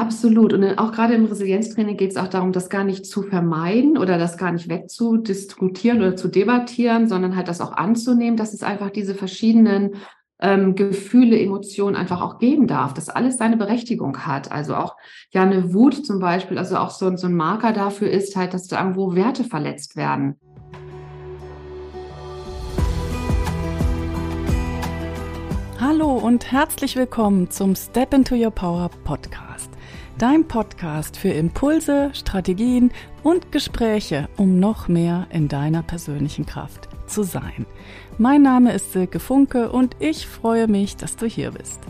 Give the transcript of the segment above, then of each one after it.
Absolut. Und auch gerade im Resilienztraining geht es auch darum, das gar nicht zu vermeiden oder das gar nicht wegzudiskutieren oder zu debattieren, sondern halt das auch anzunehmen, dass es einfach diese verschiedenen ähm, Gefühle, Emotionen einfach auch geben darf, dass alles seine Berechtigung hat. Also auch ja eine Wut zum Beispiel, also auch so, so ein Marker dafür ist halt, dass da irgendwo Werte verletzt werden. Hallo und herzlich willkommen zum Step into Your Power Podcast. Dein Podcast für Impulse, Strategien und Gespräche, um noch mehr in deiner persönlichen Kraft zu sein. Mein Name ist Silke Funke und ich freue mich, dass du hier bist.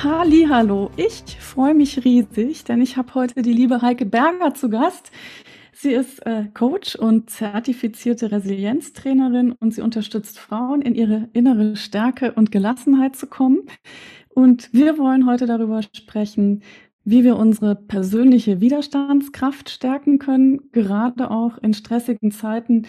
Hallo, ich freue mich riesig, denn ich habe heute die liebe Heike Berger zu Gast. Sie ist äh, Coach und zertifizierte Resilienztrainerin und sie unterstützt Frauen in ihre innere Stärke und Gelassenheit zu kommen. Und wir wollen heute darüber sprechen, wie wir unsere persönliche Widerstandskraft stärken können, gerade auch in stressigen Zeiten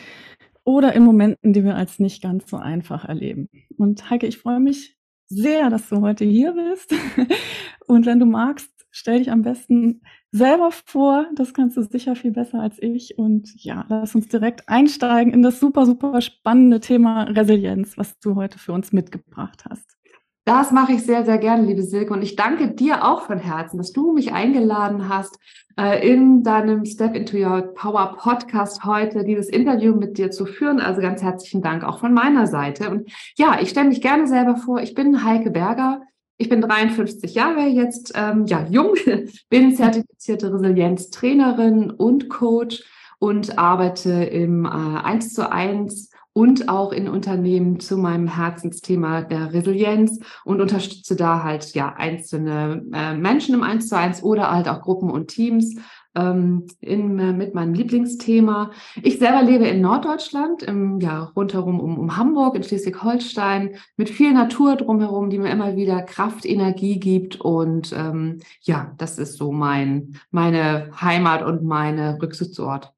oder in Momenten, die wir als nicht ganz so einfach erleben. Und Heike, ich freue mich sehr, dass du heute hier bist. Und wenn du magst, stell dich am besten selber vor. Das kannst du sicher viel besser als ich. Und ja, lass uns direkt einsteigen in das super, super spannende Thema Resilienz, was du heute für uns mitgebracht hast. Das mache ich sehr, sehr gerne, liebe Silke. Und ich danke dir auch von Herzen, dass du mich eingeladen hast, äh, in deinem Step into Your Power Podcast heute dieses Interview mit dir zu führen. Also ganz herzlichen Dank auch von meiner Seite. Und ja, ich stelle mich gerne selber vor. Ich bin Heike Berger. Ich bin 53 Jahre jetzt, ähm, ja, jung, bin zertifizierte Resilienztrainerin und Coach und arbeite im äh, 1 zu 1 und auch in Unternehmen zu meinem Herzensthema der Resilienz und unterstütze da halt ja einzelne äh, Menschen im Eins zu eins oder halt auch Gruppen und Teams ähm, in, äh, mit meinem Lieblingsthema. Ich selber lebe in Norddeutschland, im, ja, rundherum um, um Hamburg, in Schleswig-Holstein, mit viel Natur drumherum, die mir immer wieder Kraft, Energie gibt. Und ähm, ja, das ist so mein, meine Heimat und meine Rückzugsort.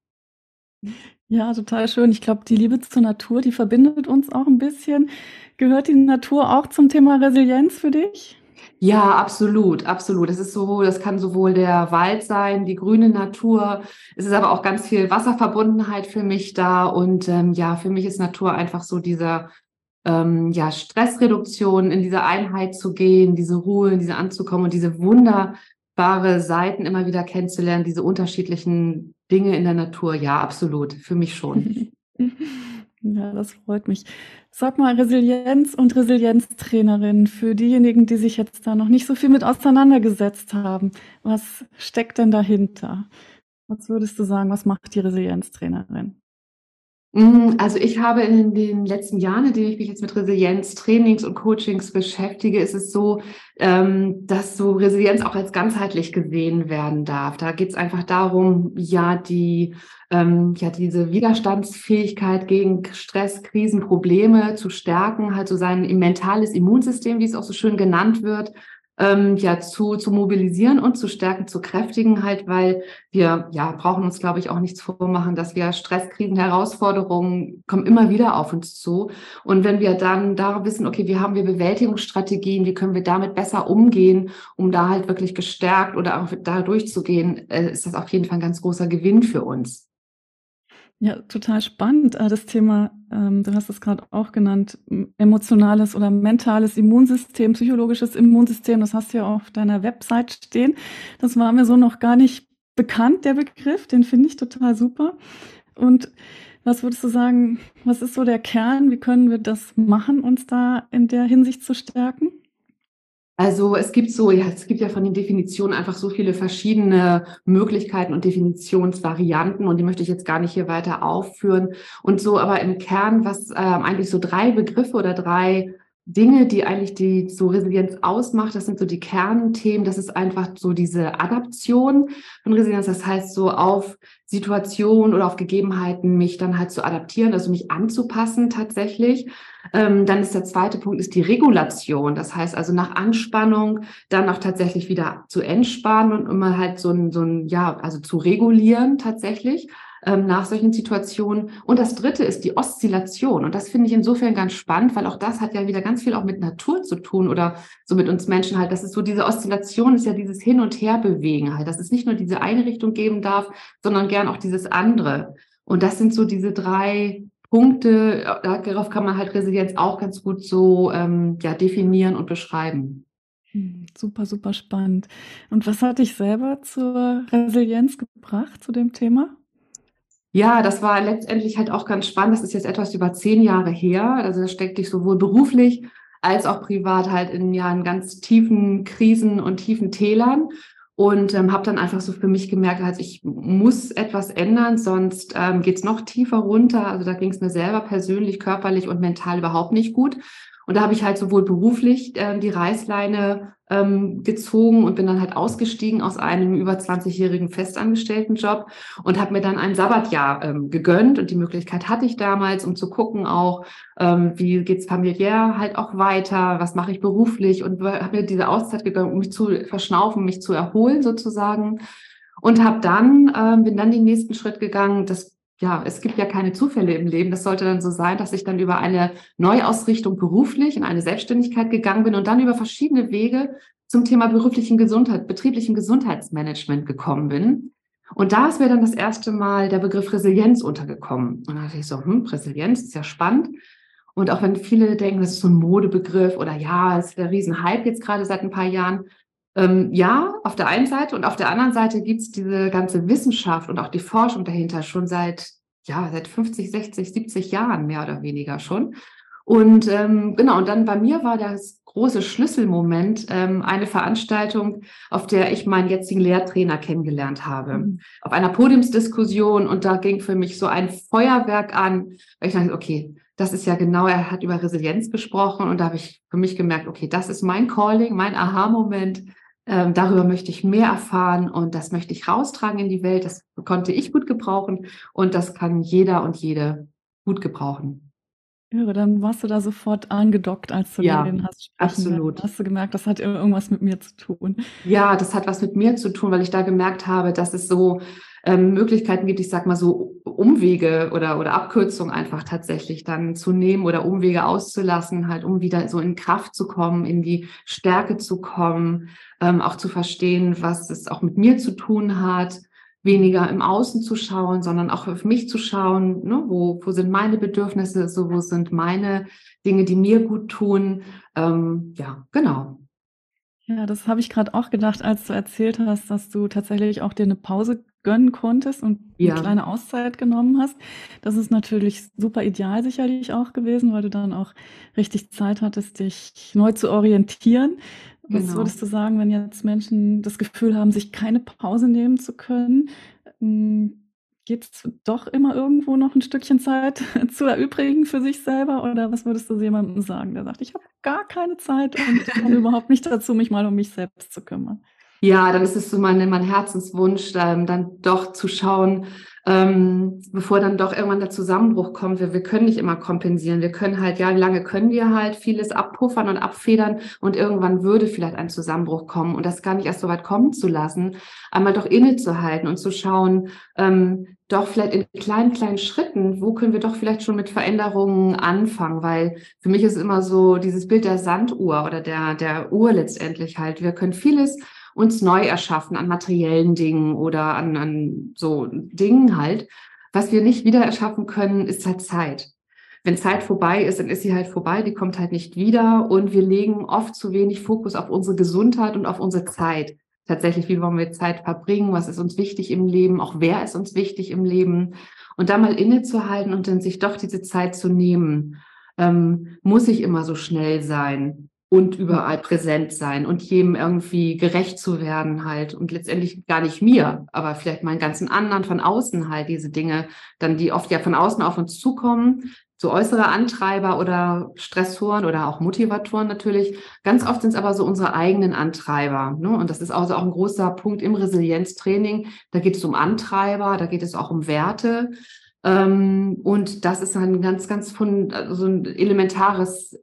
Ja, total schön. Ich glaube, die Liebe zur Natur, die verbindet uns auch ein bisschen. Gehört die Natur auch zum Thema Resilienz für dich? Ja, absolut, absolut. Es ist sowohl, das kann sowohl der Wald sein, die grüne Natur. Es ist aber auch ganz viel Wasserverbundenheit für mich da. Und ähm, ja, für mich ist Natur einfach so dieser ähm, ja, Stressreduktion, in diese Einheit zu gehen, diese Ruhe, in diese anzukommen und diese wunderbare Seiten immer wieder kennenzulernen, diese unterschiedlichen Dinge in der Natur, ja, absolut. Für mich schon. Ja, das freut mich. Sag mal, Resilienz und Resilienztrainerin für diejenigen, die sich jetzt da noch nicht so viel mit auseinandergesetzt haben. Was steckt denn dahinter? Was würdest du sagen, was macht die Resilienztrainerin? Mm, also ich habe in den letzten Jahren, in denen ich mich jetzt mit Resilienz, Trainings und Coachings beschäftige, ist es so, ähm, dass so Resilienz auch als ganzheitlich gesehen werden darf. Da geht es einfach darum, ja, die, ähm, ja, diese Widerstandsfähigkeit gegen Stress, Krisen, Probleme zu stärken, halt so sein mentales Immunsystem, wie es auch so schön genannt wird, ähm, ja zu, zu mobilisieren und zu stärken, zu kräftigen halt, weil wir ja brauchen uns, glaube ich, auch nichts vormachen, dass wir Stresskrisen, Herausforderungen kommen immer wieder auf uns zu. Und wenn wir dann da wissen, okay, wie haben wir Bewältigungsstrategien, wie können wir damit besser umgehen, um da halt wirklich gestärkt oder auch da durchzugehen, äh, ist das auf jeden Fall ein ganz großer Gewinn für uns. Ja, total spannend. Äh, das Thema, ähm, du hast es gerade auch genannt, emotionales oder mentales Immunsystem, psychologisches Immunsystem. Das hast du ja auf deiner Website stehen. Das war mir so noch gar nicht bekannt, der Begriff. Den finde ich total super. Und was würdest du sagen, was ist so der Kern? Wie können wir das machen, uns da in der Hinsicht zu stärken? Also es gibt so, ja, es gibt ja von den Definitionen einfach so viele verschiedene Möglichkeiten und Definitionsvarianten und die möchte ich jetzt gar nicht hier weiter aufführen. Und so, aber im Kern, was äh, eigentlich so drei Begriffe oder drei Dinge, die eigentlich die so Resilienz ausmacht, das sind so die Kernthemen. Das ist einfach so diese Adaption von Resilienz. Das heißt, so auf Situationen oder auf Gegebenheiten mich dann halt zu adaptieren, also mich anzupassen tatsächlich. Ähm, dann ist der zweite Punkt ist die Regulation. Das heißt also nach Anspannung dann auch tatsächlich wieder zu entspannen und immer halt so ein, so ein, ja, also zu regulieren tatsächlich ähm, nach solchen Situationen. Und das dritte ist die Oszillation. Und das finde ich insofern ganz spannend, weil auch das hat ja wieder ganz viel auch mit Natur zu tun oder so mit uns Menschen halt. Das ist so diese Oszillation ist ja dieses Hin- und Herbewegen halt, dass es nicht nur diese eine Richtung geben darf, sondern gern auch dieses andere. Und das sind so diese drei Punkte, darauf kann man halt Resilienz auch ganz gut so ähm, ja, definieren und beschreiben. Hm, super, super spannend. Und was hat dich selber zur Resilienz gebracht, zu dem Thema? Ja, das war letztendlich halt auch ganz spannend. Das ist jetzt etwas über zehn Jahre her. Also da steckte ich sowohl beruflich als auch privat halt in ja in ganz tiefen Krisen und tiefen Tälern und ähm, habe dann einfach so für mich gemerkt, also ich muss etwas ändern, sonst ähm, geht es noch tiefer runter. Also da ging es mir selber persönlich, körperlich und mental überhaupt nicht gut. Und da habe ich halt sowohl beruflich äh, die Reißleine ähm, gezogen und bin dann halt ausgestiegen aus einem über 20-jährigen festangestellten Job und habe mir dann ein Sabbatjahr ähm, gegönnt. Und die Möglichkeit hatte ich damals, um zu gucken auch, ähm, wie geht's familiär halt auch weiter, was mache ich beruflich? Und habe mir diese Auszeit gegönnt, um mich zu verschnaufen, mich zu erholen sozusagen. Und habe dann ähm, bin dann den nächsten Schritt gegangen, das ja, es gibt ja keine Zufälle im Leben. Das sollte dann so sein, dass ich dann über eine Neuausrichtung beruflich in eine Selbstständigkeit gegangen bin und dann über verschiedene Wege zum Thema beruflichen Gesundheit, betrieblichen Gesundheitsmanagement gekommen bin. Und da ist mir dann das erste Mal der Begriff Resilienz untergekommen. Und da dachte ich so, hm, Resilienz ist ja spannend. Und auch wenn viele denken, das ist so ein Modebegriff oder ja, es ist der Riesenhype jetzt gerade seit ein paar Jahren, ähm, ja, auf der einen Seite und auf der anderen Seite gibt es diese ganze Wissenschaft und auch die Forschung dahinter schon seit, ja, seit 50, 60, 70 Jahren mehr oder weniger schon. Und ähm, genau, und dann bei mir war das große Schlüsselmoment ähm, eine Veranstaltung, auf der ich meinen jetzigen Lehrtrainer kennengelernt habe. Mhm. Auf einer Podiumsdiskussion und da ging für mich so ein Feuerwerk an, weil ich dachte, okay, das ist ja genau, er hat über Resilienz gesprochen und da habe ich für mich gemerkt, okay, das ist mein Calling, mein Aha-Moment ähm, darüber möchte ich mehr erfahren und das möchte ich raustragen in die Welt. Das konnte ich gut gebrauchen und das kann jeder und jede gut gebrauchen. Ja, dann warst du da sofort angedockt, als du ja, den hast absolut. Hast du gemerkt, das hat irgendwas mit mir zu tun? Ja, das hat was mit mir zu tun, weil ich da gemerkt habe, dass es so ähm, Möglichkeiten gibt, ich sag mal so Umwege oder, oder Abkürzungen einfach tatsächlich dann zu nehmen oder Umwege auszulassen, halt um wieder so in Kraft zu kommen, in die Stärke zu kommen, ähm, auch zu verstehen, was es auch mit mir zu tun hat, weniger im Außen zu schauen, sondern auch auf mich zu schauen, ne, wo, wo sind meine Bedürfnisse, so wo sind meine Dinge, die mir gut tun. Ähm, ja, genau. Ja, das habe ich gerade auch gedacht, als du erzählt hast, dass du tatsächlich auch dir eine Pause gönnen konntest und ja. eine kleine Auszeit genommen hast. Das ist natürlich super ideal sicherlich auch gewesen, weil du dann auch richtig Zeit hattest, dich neu zu orientieren. Was genau. würdest du sagen, wenn jetzt Menschen das Gefühl haben, sich keine Pause nehmen zu können? Hm, Geht es doch immer irgendwo noch ein Stückchen Zeit zu erübrigen für sich selber? Oder was würdest du jemandem sagen, der sagt, ich habe gar keine Zeit und komme überhaupt nicht dazu, mich mal um mich selbst zu kümmern? Ja, dann ist es so mein, mein Herzenswunsch, ähm, dann doch zu schauen, ähm, bevor dann doch irgendwann der Zusammenbruch kommt. Wir, wir können nicht immer kompensieren. Wir können halt, ja, wie lange können wir halt vieles abpuffern und abfedern und irgendwann würde vielleicht ein Zusammenbruch kommen und das gar nicht erst so weit kommen zu lassen, einmal doch innezuhalten und zu schauen, ähm, doch vielleicht in kleinen, kleinen Schritten, wo können wir doch vielleicht schon mit Veränderungen anfangen? Weil für mich ist immer so dieses Bild der Sanduhr oder der, der Uhr letztendlich halt. Wir können vieles uns neu erschaffen an materiellen Dingen oder an, an so Dingen halt. Was wir nicht wieder erschaffen können, ist halt Zeit. Wenn Zeit vorbei ist, dann ist sie halt vorbei, die kommt halt nicht wieder und wir legen oft zu wenig Fokus auf unsere Gesundheit und auf unsere Zeit. Tatsächlich, wie wollen wir Zeit verbringen? Was ist uns wichtig im Leben? Auch wer ist uns wichtig im Leben? Und da mal innezuhalten und dann sich doch diese Zeit zu nehmen. Ähm, muss ich immer so schnell sein? Und überall präsent sein und jedem irgendwie gerecht zu werden halt und letztendlich gar nicht mir, aber vielleicht meinen ganzen anderen von außen halt diese Dinge, dann die oft ja von außen auf uns zukommen, so äußere Antreiber oder Stressoren oder auch Motivatoren natürlich. Ganz oft sind es aber so unsere eigenen Antreiber. Ne? Und das ist also auch ein großer Punkt im Resilienztraining. Da geht es um Antreiber, da geht es auch um Werte. Ähm, und das ist ein ganz, ganz von, also ein elementares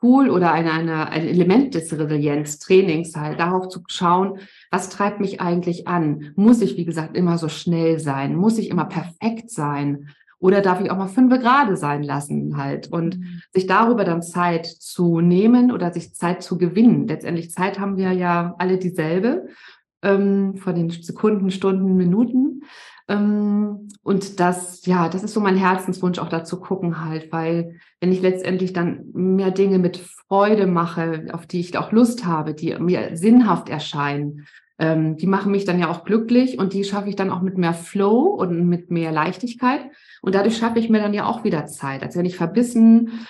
Tool oder eine, eine, ein Element des Resilienztrainings halt, darauf zu schauen, was treibt mich eigentlich an? Muss ich, wie gesagt, immer so schnell sein? Muss ich immer perfekt sein? Oder darf ich auch mal fünf Grade sein lassen halt? Und mhm. sich darüber dann Zeit zu nehmen oder sich Zeit zu gewinnen. Letztendlich Zeit haben wir ja alle dieselbe, ähm, von den Sekunden, Stunden, Minuten. Ähm, und das, ja, das ist so mein Herzenswunsch, auch dazu gucken halt, weil wenn ich letztendlich dann mehr Dinge mit Freude mache, auf die ich auch Lust habe, die mir sinnhaft erscheinen, ähm, die machen mich dann ja auch glücklich und die schaffe ich dann auch mit mehr Flow und mit mehr Leichtigkeit. Und dadurch schaffe ich mir dann ja auch wieder Zeit, als wenn ich verbissen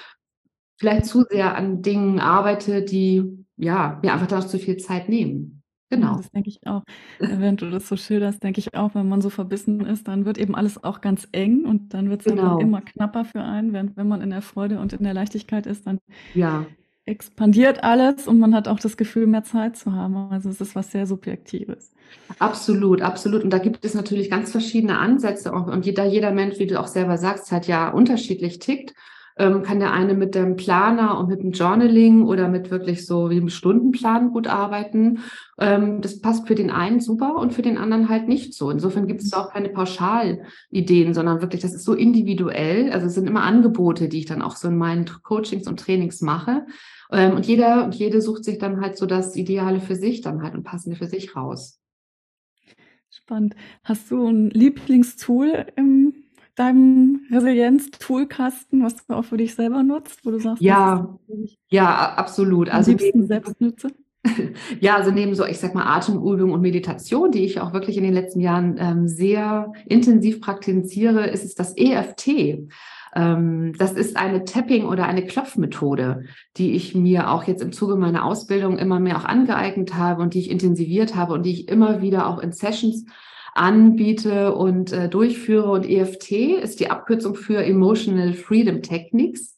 vielleicht zu sehr an Dingen arbeite, die ja mir einfach dann zu viel Zeit nehmen. Genau. Das denke ich auch. Während du das so schilderst, denke ich auch, wenn man so verbissen ist, dann wird eben alles auch ganz eng und dann wird es genau. immer knapper für einen. Während wenn man in der Freude und in der Leichtigkeit ist, dann ja. expandiert alles und man hat auch das Gefühl, mehr Zeit zu haben. Also es ist was sehr Subjektives. Absolut, absolut. Und da gibt es natürlich ganz verschiedene Ansätze und jeder, jeder Mensch, wie du auch selber sagst, hat ja unterschiedlich tickt ähm, kann der eine mit dem Planer und mit dem Journaling oder mit wirklich so wie einem Stundenplan gut arbeiten. Ähm, das passt für den einen super und für den anderen halt nicht so. Insofern gibt es auch keine Pauschalideen, sondern wirklich, das ist so individuell. Also es sind immer Angebote, die ich dann auch so in meinen Coachings und Trainings mache. Ähm, und jeder und jede sucht sich dann halt so das Ideale für sich dann halt und passende für sich raus. Spannend. Hast du ein Lieblingstool im deinem Resilienz-Toolkasten, was du auch für dich selber nutzt, wo du sagst, ja, ja, absolut. Also liebsten selbst nutze? Ja, also neben so, ich sag mal, Atemübung und Meditation, die ich auch wirklich in den letzten Jahren ähm, sehr intensiv praktiziere, ist es das EFT. Ähm, das ist eine Tapping- oder eine Klopfmethode, die ich mir auch jetzt im Zuge meiner Ausbildung immer mehr auch angeeignet habe und die ich intensiviert habe und die ich immer wieder auch in Sessions anbiete und äh, durchführe. Und EFT ist die Abkürzung für Emotional Freedom Techniques.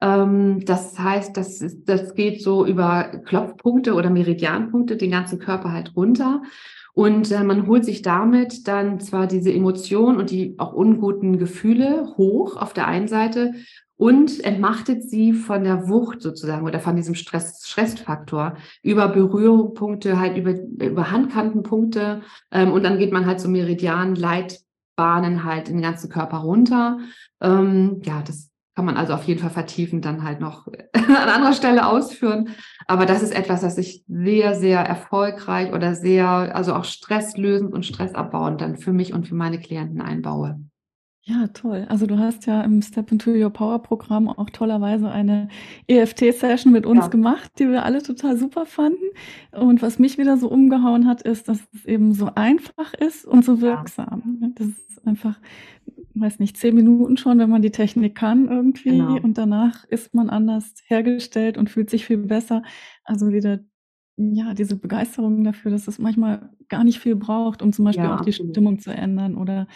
Ähm, das heißt, das, ist, das geht so über Klopfpunkte oder Meridianpunkte, den ganzen Körper halt runter. Und äh, man holt sich damit dann zwar diese Emotionen und die auch unguten Gefühle hoch auf der einen Seite und entmachtet sie von der Wucht sozusagen oder von diesem Stress, Stressfaktor über Berührungspunkte, halt über, über Handkantenpunkte ähm, und dann geht man halt so Meridian, Leitbahnen halt in den ganzen Körper runter. Ähm, ja, das kann man also auf jeden Fall vertiefen, dann halt noch an anderer Stelle ausführen. Aber das ist etwas, das ich sehr, sehr erfolgreich oder sehr, also auch stresslösend und stressabbauend dann für mich und für meine Klienten einbaue. Ja, toll. Also du hast ja im Step into Your Power Programm auch tollerweise eine EFT-Session mit uns ja. gemacht, die wir alle total super fanden. Und was mich wieder so umgehauen hat, ist, dass es eben so einfach ist und so wirksam. Ja. Das ist einfach, weiß nicht, zehn Minuten schon, wenn man die Technik kann irgendwie. Genau. Und danach ist man anders hergestellt und fühlt sich viel besser. Also wieder ja, diese Begeisterung dafür, dass es manchmal gar nicht viel braucht, um zum Beispiel ja, auch die Stimmung zu ändern oder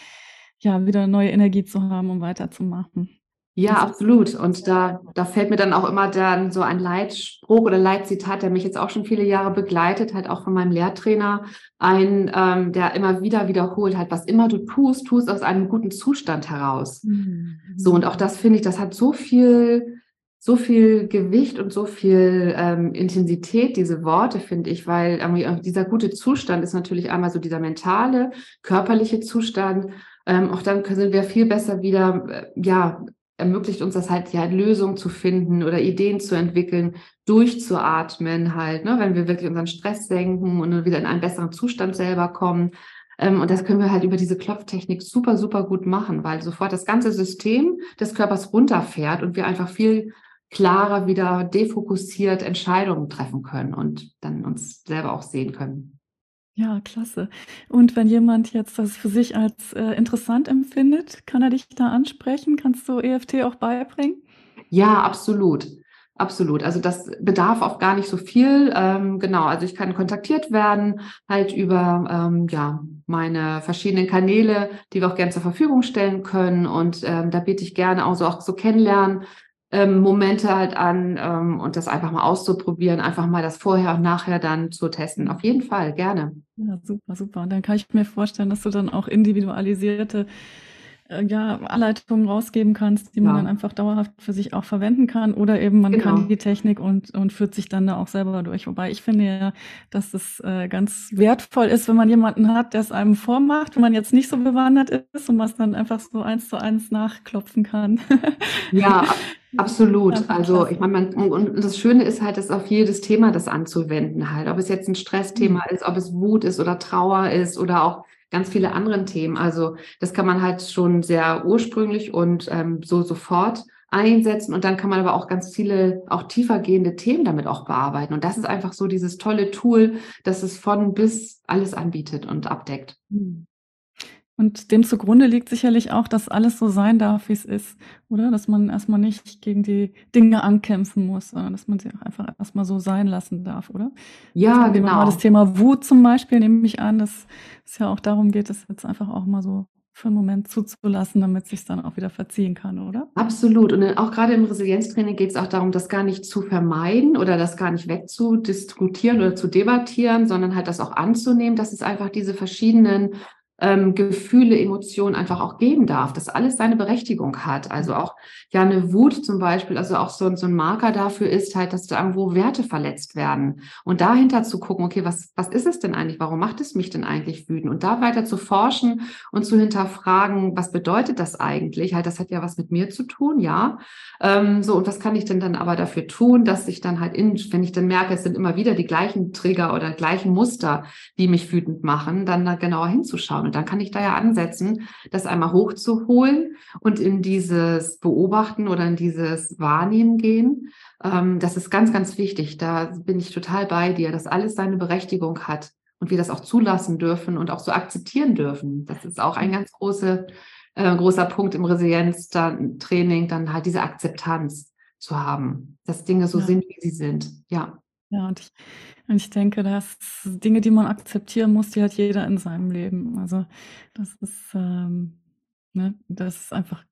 ja, wieder neue Energie zu haben, um weiterzumachen. Ja, absolut. Und da, da fällt mir dann auch immer dann so ein Leitspruch oder Leitzitat, der mich jetzt auch schon viele Jahre begleitet, halt auch von meinem Lehrtrainer ein, ähm, der immer wieder wiederholt hat, was immer du tust, tust aus einem guten Zustand heraus. Mhm. So, und auch das finde ich, das hat so viel, so viel Gewicht und so viel ähm, Intensität, diese Worte, finde ich, weil irgendwie dieser gute Zustand ist natürlich einmal so dieser mentale, körperliche Zustand ähm, auch dann sind wir viel besser wieder, äh, ja, ermöglicht uns das halt, ja, Lösungen zu finden oder Ideen zu entwickeln, durchzuatmen halt, ne, wenn wir wirklich unseren Stress senken und wieder in einen besseren Zustand selber kommen. Ähm, und das können wir halt über diese Klopftechnik super, super gut machen, weil sofort das ganze System des Körpers runterfährt und wir einfach viel klarer wieder defokussiert Entscheidungen treffen können und dann uns selber auch sehen können. Ja, klasse. Und wenn jemand jetzt das für sich als äh, interessant empfindet, kann er dich da ansprechen? Kannst du EFT auch beibringen? Ja, absolut. Absolut. Also das bedarf auch gar nicht so viel. Ähm, genau. Also ich kann kontaktiert werden, halt über ähm, ja meine verschiedenen Kanäle, die wir auch gerne zur Verfügung stellen können. Und ähm, da biete ich gerne auch so auch so kennenlernen, ähm, Momente halt an ähm, und das einfach mal auszuprobieren, einfach mal das vorher und nachher dann zu testen. Auf jeden Fall, gerne. Ja, super, super. Und dann kann ich mir vorstellen, dass du dann auch individualisierte äh, ja, Anleitungen rausgeben kannst, die ja. man dann einfach dauerhaft für sich auch verwenden kann. Oder eben man genau. kann die Technik und, und führt sich dann da auch selber durch. Wobei ich finde ja, dass es äh, ganz wertvoll ist, wenn man jemanden hat, der es einem vormacht, wenn man jetzt nicht so bewandert ist und man es dann einfach so eins zu eins nachklopfen kann. ja, Absolut. Also ich meine, und das Schöne ist halt, dass auf jedes Thema das anzuwenden halt. Ob es jetzt ein Stressthema mhm. ist, ob es Wut ist oder Trauer ist oder auch ganz viele andere Themen. Also das kann man halt schon sehr ursprünglich und ähm, so sofort einsetzen und dann kann man aber auch ganz viele auch tiefer gehende Themen damit auch bearbeiten. Und das ist einfach so dieses tolle Tool, das es von bis alles anbietet und abdeckt. Mhm. Und dem zugrunde liegt sicherlich auch, dass alles so sein darf, wie es ist, oder? Dass man erstmal nicht gegen die Dinge ankämpfen muss, sondern dass man sie auch einfach erstmal so sein lassen darf, oder? Ja, genau. Das Thema Wut zum Beispiel nehme ich an, dass es ja auch darum geht, das jetzt einfach auch mal so für einen Moment zuzulassen, damit es sich dann auch wieder verziehen kann, oder? Absolut. Und auch gerade im Resilienztraining geht es auch darum, das gar nicht zu vermeiden oder das gar nicht wegzudiskutieren oder zu debattieren, sondern halt das auch anzunehmen, dass es einfach diese verschiedenen ähm, Gefühle, Emotionen einfach auch geben darf, dass alles seine Berechtigung hat. Also auch ja eine Wut zum Beispiel, also auch so, so ein Marker dafür ist halt, dass da irgendwo Werte verletzt werden und dahinter zu gucken, okay, was, was ist es denn eigentlich? Warum macht es mich denn eigentlich wütend? Und da weiter zu forschen und zu hinterfragen, was bedeutet das eigentlich? Halt, das hat ja was mit mir zu tun, ja. Ähm, so, und was kann ich denn dann aber dafür tun, dass ich dann halt in, wenn ich dann merke, es sind immer wieder die gleichen Trigger oder gleichen Muster, die mich wütend machen, dann da genauer hinzuschauen. Und dann kann ich da ja ansetzen, das einmal hochzuholen und in dieses Beobachten oder in dieses Wahrnehmen gehen. Ähm, das ist ganz, ganz wichtig. Da bin ich total bei dir, dass alles seine Berechtigung hat und wir das auch zulassen dürfen und auch so akzeptieren dürfen. Das ist auch ein ganz große, äh, großer Punkt im Resilienztraining, dann halt diese Akzeptanz zu haben, dass Dinge so ja. sind, wie sie sind. Ja. Ja, und ich, und ich denke, dass Dinge, die man akzeptieren muss, die hat jeder in seinem Leben. Also das ist, ähm, ne, das ist einfach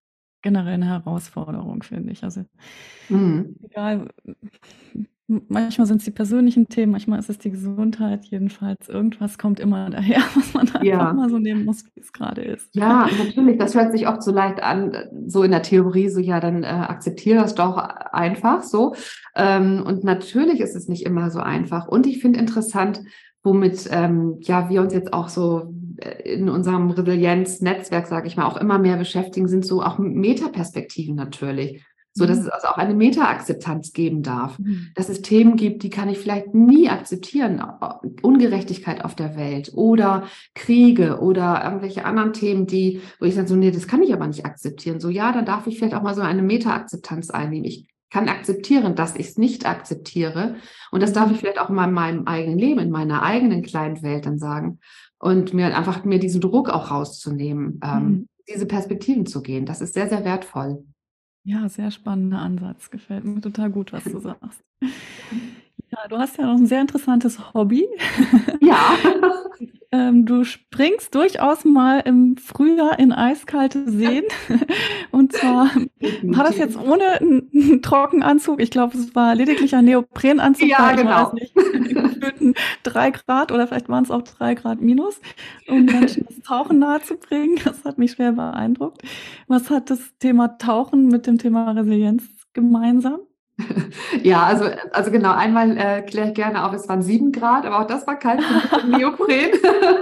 generell eine Herausforderung, finde ich. Also mhm. egal, manchmal sind es die persönlichen Themen, manchmal ist es die Gesundheit, jedenfalls irgendwas kommt immer daher, was man einfach ja. mal so nehmen muss, wie es gerade ist. Ja, natürlich, das hört sich oft so leicht an, so in der Theorie, so ja, dann äh, akzeptiere das doch einfach so. Ähm, und natürlich ist es nicht immer so einfach. Und ich finde interessant, womit ähm, ja wir uns jetzt auch so äh, in unserem Resilienz-Netzwerk, sage ich mal, auch immer mehr beschäftigen, sind so auch Metaperspektiven natürlich. So dass mhm. es also auch eine Meta-Akzeptanz geben darf. Mhm. Dass es Themen gibt, die kann ich vielleicht nie akzeptieren. Ungerechtigkeit auf der Welt oder Kriege oder irgendwelche anderen Themen, die, wo ich sage, so, nee, das kann ich aber nicht akzeptieren. So, ja, dann darf ich vielleicht auch mal so eine Meta-Akzeptanz einnehmen. Ich kann akzeptieren, dass ich es nicht akzeptiere. Und das darf ich vielleicht auch mal in meinem eigenen Leben, in meiner eigenen kleinen Welt dann sagen. Und mir einfach mir diesen Druck auch rauszunehmen, ähm, mhm. diese Perspektiven zu gehen. Das ist sehr, sehr wertvoll. Ja, sehr spannender Ansatz. Gefällt mir total gut, was du sagst. Ja, du hast ja noch ein sehr interessantes Hobby. Ja. ähm, du springst durchaus mal im Frühjahr in eiskalte Seen. Und zwar war das jetzt ohne einen Trockenanzug. Ich glaube, es war lediglich ein Neoprenanzug. Ja, genau. Drei Grad oder vielleicht waren es auch drei Grad minus, um Menschen das Tauchen nahezubringen. Das hat mich schwer beeindruckt. Was hat das Thema Tauchen mit dem Thema Resilienz gemeinsam? Ja, also, also genau, einmal äh, kläre ich gerne auf, es waren sieben Grad, aber auch das war kalt Neopren.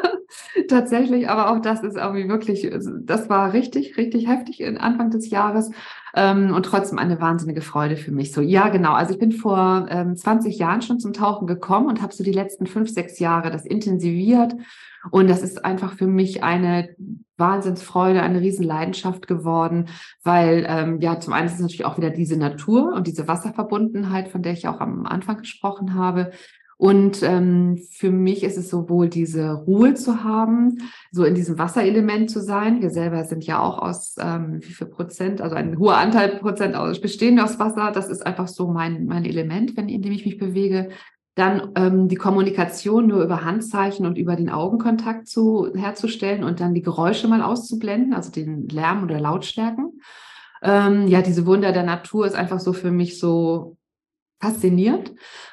Tatsächlich, aber auch das ist irgendwie wirklich, das war richtig, richtig heftig in Anfang des Jahres ähm, und trotzdem eine wahnsinnige Freude für mich. So, ja, genau. Also ich bin vor ähm, 20 Jahren schon zum Tauchen gekommen und habe so die letzten fünf, sechs Jahre das intensiviert und das ist einfach für mich eine Wahnsinnsfreude, eine Riesenleidenschaft geworden, weil ähm, ja, zum einen ist es natürlich auch wieder diese Natur und diese Wasserverbundenheit, von der ich auch am Anfang gesprochen habe. Und ähm, für mich ist es sowohl diese Ruhe zu haben, so in diesem Wasserelement zu sein. Wir selber sind ja auch aus ähm, wie viel Prozent, also ein hoher Anteil Prozent aus, bestehend aus Wasser. Das ist einfach so mein, mein Element, wenn, in dem ich mich bewege. Dann ähm, die Kommunikation nur über Handzeichen und über den Augenkontakt zu, herzustellen und dann die Geräusche mal auszublenden, also den Lärm oder Lautstärken. Ähm, ja, diese Wunder der Natur ist einfach so für mich so faszinierend.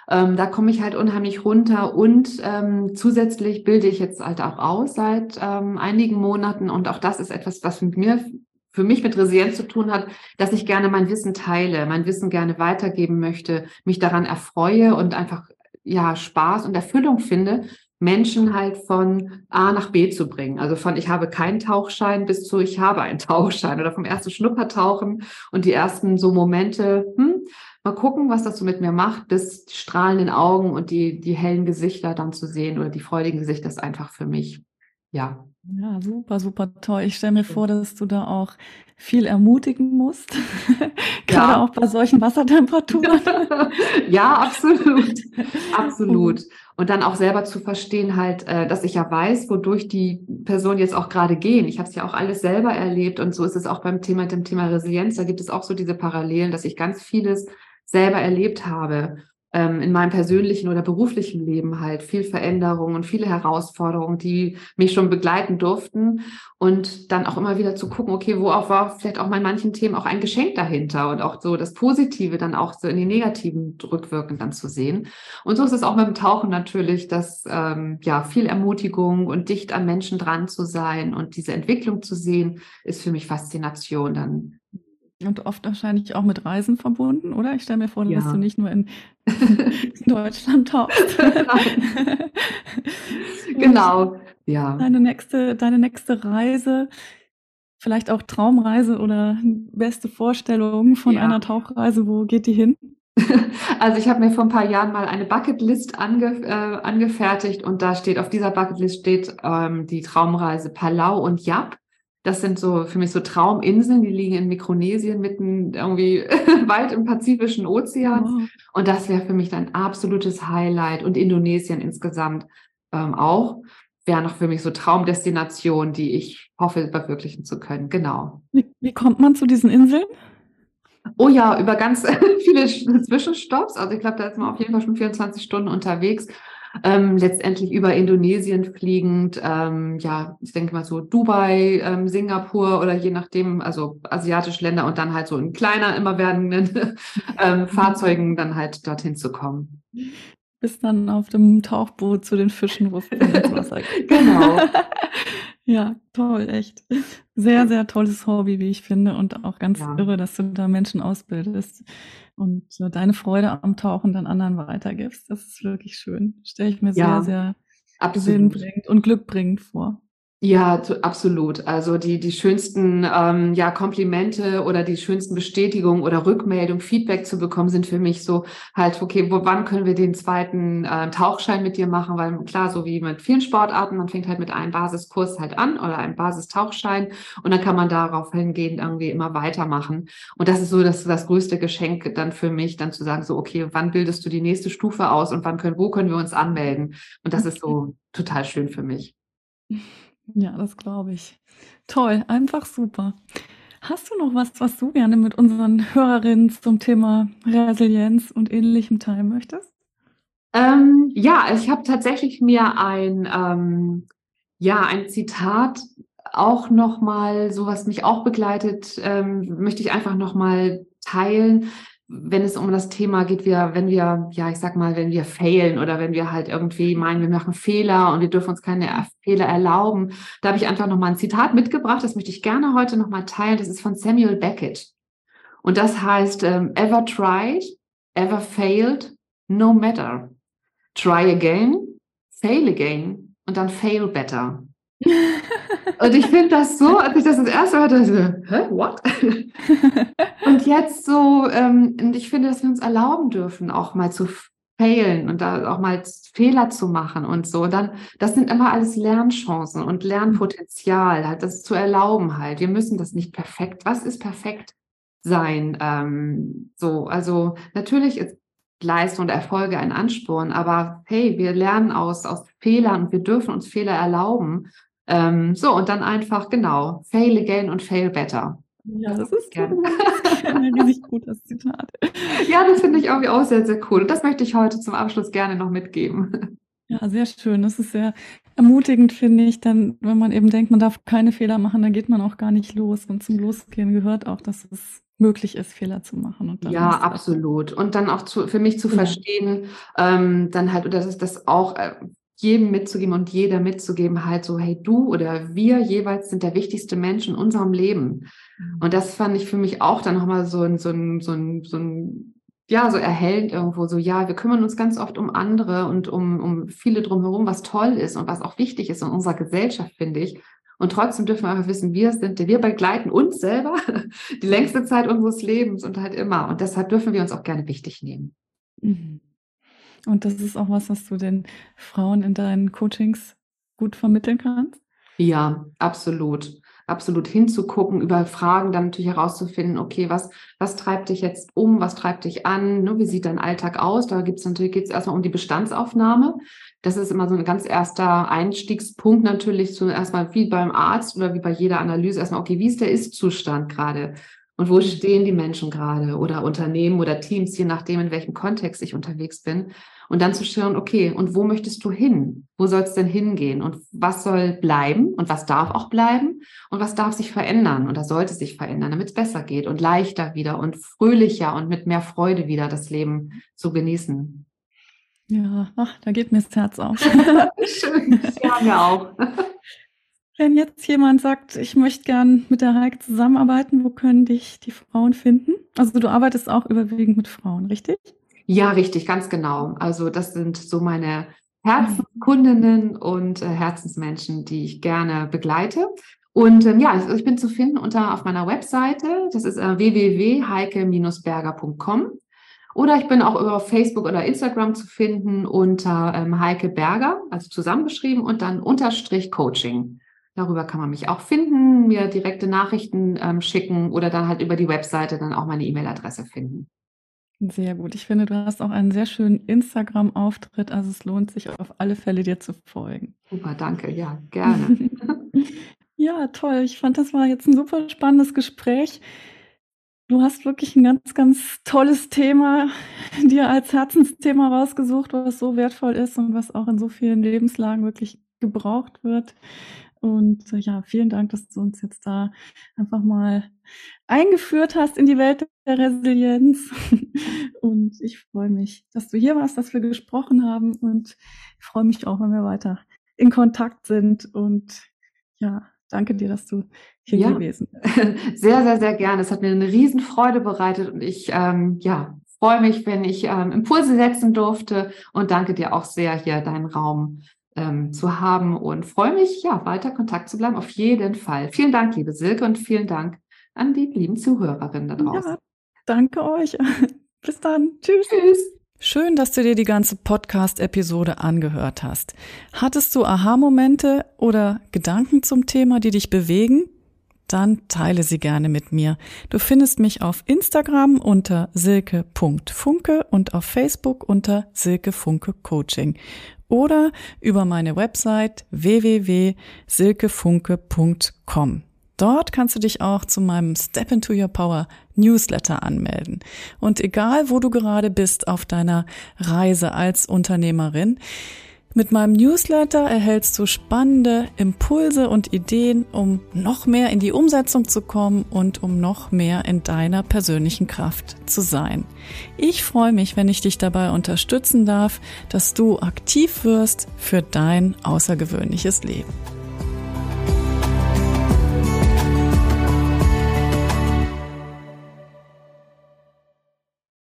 Ähm, da komme ich halt unheimlich runter und ähm, zusätzlich bilde ich jetzt halt auch aus seit ähm, einigen Monaten und auch das ist etwas, was mit mir für mich mit Resilienz zu tun hat, dass ich gerne mein Wissen teile, mein Wissen gerne weitergeben möchte, mich daran erfreue und einfach ja Spaß und Erfüllung finde, Menschen halt von A nach B zu bringen. Also von ich habe keinen Tauchschein bis zu ich habe einen Tauchschein oder vom ersten Schnuppertauchen und die ersten so Momente, hm, mal gucken, was das so mit mir macht, bis die strahlenden Augen und die, die hellen Gesichter dann zu sehen oder die freudigen Gesichter ist einfach für mich, ja. Ja, super, super toll. Ich stelle mir vor, dass du da auch viel ermutigen musst, gerade ja. auch bei solchen Wassertemperaturen. ja, absolut, absolut. Und dann auch selber zu verstehen halt, äh, dass ich ja weiß, wodurch die Personen jetzt auch gerade gehen. Ich habe es ja auch alles selber erlebt und so ist es auch beim Thema dem Thema Resilienz. Da gibt es auch so diese Parallelen, dass ich ganz vieles selber erlebt habe ähm, in meinem persönlichen oder beruflichen Leben halt viel Veränderung und viele Herausforderungen, die mich schon begleiten durften und dann auch immer wieder zu gucken, okay, wo auch war vielleicht auch bei manchen Themen auch ein Geschenk dahinter und auch so das Positive dann auch so in die negativen rückwirkend dann zu sehen. Und so ist es auch mit dem Tauchen natürlich, dass ähm, ja viel Ermutigung und dicht an Menschen dran zu sein und diese Entwicklung zu sehen, ist für mich Faszination dann und oft wahrscheinlich auch mit Reisen verbunden, oder? Ich stelle mir vor, ja. dass du nicht nur in Deutschland tauchst. genau, ja. Deine nächste, deine nächste Reise, vielleicht auch Traumreise oder beste Vorstellung von ja. einer Tauchreise, wo geht die hin? Also ich habe mir vor ein paar Jahren mal eine Bucketlist ange, äh, angefertigt und da steht auf dieser Bucketlist steht ähm, die Traumreise Palau und Yap. Das sind so für mich so Trauminseln, die liegen in Mikronesien mitten irgendwie weit im Pazifischen Ozean. Oh. Und das wäre für mich ein absolutes Highlight. Und Indonesien insgesamt ähm, auch wäre noch für mich so Traumdestination, die ich hoffe, verwirklichen zu können. Genau. Wie, wie kommt man zu diesen Inseln? Oh ja, über ganz viele Zwischenstopps. Also ich glaube, da ist man auf jeden Fall schon 24 Stunden unterwegs ähm, letztendlich über Indonesien fliegend, ähm, ja, ich denke mal so Dubai, ähm, Singapur oder je nachdem, also asiatische Länder und dann halt so in kleiner, immer werdenden ähm, Fahrzeugen dann halt dorthin zu kommen. Bis dann auf dem Tauchboot zu den Fischen, wo es Wasser genau. Ja, toll, echt. Sehr, sehr tolles Hobby, wie ich finde. Und auch ganz ja. irre, dass du da Menschen ausbildest und äh, deine Freude am Tauchen dann anderen weitergibst. Das ist wirklich schön. Stelle ich mir ja, sehr, sehr gewinnbringend und glückbringend vor. Ja, absolut. Also die, die schönsten ähm, ja, Komplimente oder die schönsten Bestätigungen oder Rückmeldung, Feedback zu bekommen, sind für mich so halt, okay, wo, wann können wir den zweiten äh, Tauchschein mit dir machen? Weil klar, so wie mit vielen Sportarten, man fängt halt mit einem Basiskurs halt an oder einem Basistauchschein und dann kann man darauf hingehend irgendwie immer weitermachen. Und das ist so das, das größte Geschenk dann für mich, dann zu sagen, so, okay, wann bildest du die nächste Stufe aus und wann können, wo können wir uns anmelden? Und das ist so total schön für mich. Ja, das glaube ich. Toll, einfach super. Hast du noch was, was du gerne mit unseren Hörerinnen zum Thema Resilienz und ähnlichem teilen möchtest? Ähm, ja, ich habe tatsächlich mir ein, ähm, ja, ein Zitat auch nochmal, so was mich auch begleitet, ähm, möchte ich einfach nochmal teilen wenn es um das Thema geht, wir, wenn wir, ja, ich sag mal, wenn wir failen oder wenn wir halt irgendwie meinen, wir machen Fehler und wir dürfen uns keine Fehler erlauben, da habe ich einfach nochmal ein Zitat mitgebracht, das möchte ich gerne heute nochmal teilen. Das ist von Samuel Beckett. Und das heißt, ähm, ever tried, ever failed, no matter. Try again, fail again und dann fail better. Und ich finde das so, als ich das das erste Mal hörte, so, hä, what? und jetzt so, ähm, und ich finde, dass wir uns erlauben dürfen, auch mal zu failen und da auch mal Fehler zu machen und so. Und dann, das sind immer alles Lernchancen und Lernpotenzial, halt das zu erlauben halt. Wir müssen das nicht perfekt. Was ist perfekt sein? Ähm, so, also natürlich ist Leistung und Erfolge ein Ansporn, aber hey, wir lernen aus, aus Fehlern und wir dürfen uns Fehler erlauben ähm, so, und dann einfach, genau, fail again und fail better. Ja, das ist gerne. ein riesig gutes Zitat. Ja, das finde ich irgendwie auch sehr, sehr cool. Und das möchte ich heute zum Abschluss gerne noch mitgeben. Ja, sehr schön. Das ist sehr ermutigend, finde ich, dann, wenn man eben denkt, man darf keine Fehler machen, dann geht man auch gar nicht los. Und zum Losgehen gehört auch, dass es möglich ist, Fehler zu machen. ja, absolut. Und dann auch zu, für mich zu ja. verstehen, ähm, dann halt, oder das, das auch, äh, jedem mitzugeben und jeder mitzugeben, halt so, hey, du oder wir jeweils sind der wichtigste Mensch in unserem Leben. Mhm. Und das fand ich für mich auch dann nochmal so ein, so ein, so ein, so ein ja, so erhellend irgendwo, so, ja, wir kümmern uns ganz oft um andere und um, um viele drumherum, was toll ist und was auch wichtig ist in unserer Gesellschaft, finde ich. Und trotzdem dürfen wir einfach wissen, wir sind, wir begleiten uns selber die längste Zeit unseres Lebens und halt immer. Und deshalb dürfen wir uns auch gerne wichtig nehmen. Mhm. Und das ist auch was, was du den Frauen in deinen Coachings gut vermitteln kannst? Ja, absolut. Absolut hinzugucken, über Fragen dann natürlich herauszufinden, okay, was, was treibt dich jetzt um, was treibt dich an, ne, wie sieht dein Alltag aus? Da gibt es natürlich, geht es erstmal um die Bestandsaufnahme. Das ist immer so ein ganz erster Einstiegspunkt natürlich, so erstmal wie beim Arzt oder wie bei jeder Analyse, erstmal, okay, wie ist der Ist-Zustand gerade? Und wo mhm. stehen die Menschen gerade oder Unternehmen oder Teams, je nachdem, in welchem Kontext ich unterwegs bin. Und dann zu schauen, okay, und wo möchtest du hin? Wo soll es denn hingehen? Und was soll bleiben? Und was darf auch bleiben? Und was darf sich verändern? Und das sollte sich verändern, damit es besser geht und leichter wieder und fröhlicher und mit mehr Freude wieder das Leben zu genießen. Ja, ach, da geht mir das Herz auf. Schön, ja, mir auch. Wenn jetzt jemand sagt, ich möchte gern mit der Heike zusammenarbeiten, wo können dich die Frauen finden? Also du arbeitest auch überwiegend mit Frauen, richtig? Ja, richtig, ganz genau. Also das sind so meine Herzenskundinnen und äh, Herzensmenschen, die ich gerne begleite. Und ähm, ja, also ich bin zu finden unter auf meiner Webseite. Das ist äh, www.heike-berger.com. Oder ich bin auch über Facebook oder Instagram zu finden unter ähm, Heike Berger, also zusammengeschrieben und dann Unterstrich Coaching. Darüber kann man mich auch finden, mir direkte Nachrichten ähm, schicken oder dann halt über die Webseite dann auch meine E-Mail-Adresse finden. Sehr gut. Ich finde, du hast auch einen sehr schönen Instagram-Auftritt. Also es lohnt sich auf alle Fälle, dir zu folgen. Super, danke. Ja, gerne. ja, toll. Ich fand, das war jetzt ein super spannendes Gespräch. Du hast wirklich ein ganz, ganz tolles Thema dir als Herzensthema rausgesucht, was so wertvoll ist und was auch in so vielen Lebenslagen wirklich gebraucht wird. Und äh, ja, vielen Dank, dass du uns jetzt da einfach mal eingeführt hast in die Welt der Resilienz. Und ich freue mich, dass du hier warst, dass wir gesprochen haben. Und ich freue mich auch, wenn wir weiter in Kontakt sind. Und ja, danke dir, dass du hier ja. gewesen bist. Sehr, sehr, sehr gerne. Es hat mir eine Riesenfreude bereitet und ich ähm, ja, freue mich, wenn ich ähm, Impulse setzen durfte und danke dir auch sehr, hier deinen Raum ähm, zu haben und freue mich, ja, weiter Kontakt zu bleiben, auf jeden Fall. Vielen Dank, liebe Silke, und vielen Dank an die lieben Zuhörerinnen da draußen. Ja, danke euch. Bis dann. Tschüss. Tschüss. Schön, dass du dir die ganze Podcast-Episode angehört hast. Hattest du Aha-Momente oder Gedanken zum Thema, die dich bewegen? Dann teile sie gerne mit mir. Du findest mich auf Instagram unter silke.funke und auf Facebook unter Silke Funke Coaching oder über meine Website www.silkefunke.com. Dort kannst du dich auch zu meinem Step into Your Power Newsletter anmelden. Und egal, wo du gerade bist auf deiner Reise als Unternehmerin, mit meinem Newsletter erhältst du spannende Impulse und Ideen, um noch mehr in die Umsetzung zu kommen und um noch mehr in deiner persönlichen Kraft zu sein. Ich freue mich, wenn ich dich dabei unterstützen darf, dass du aktiv wirst für dein außergewöhnliches Leben.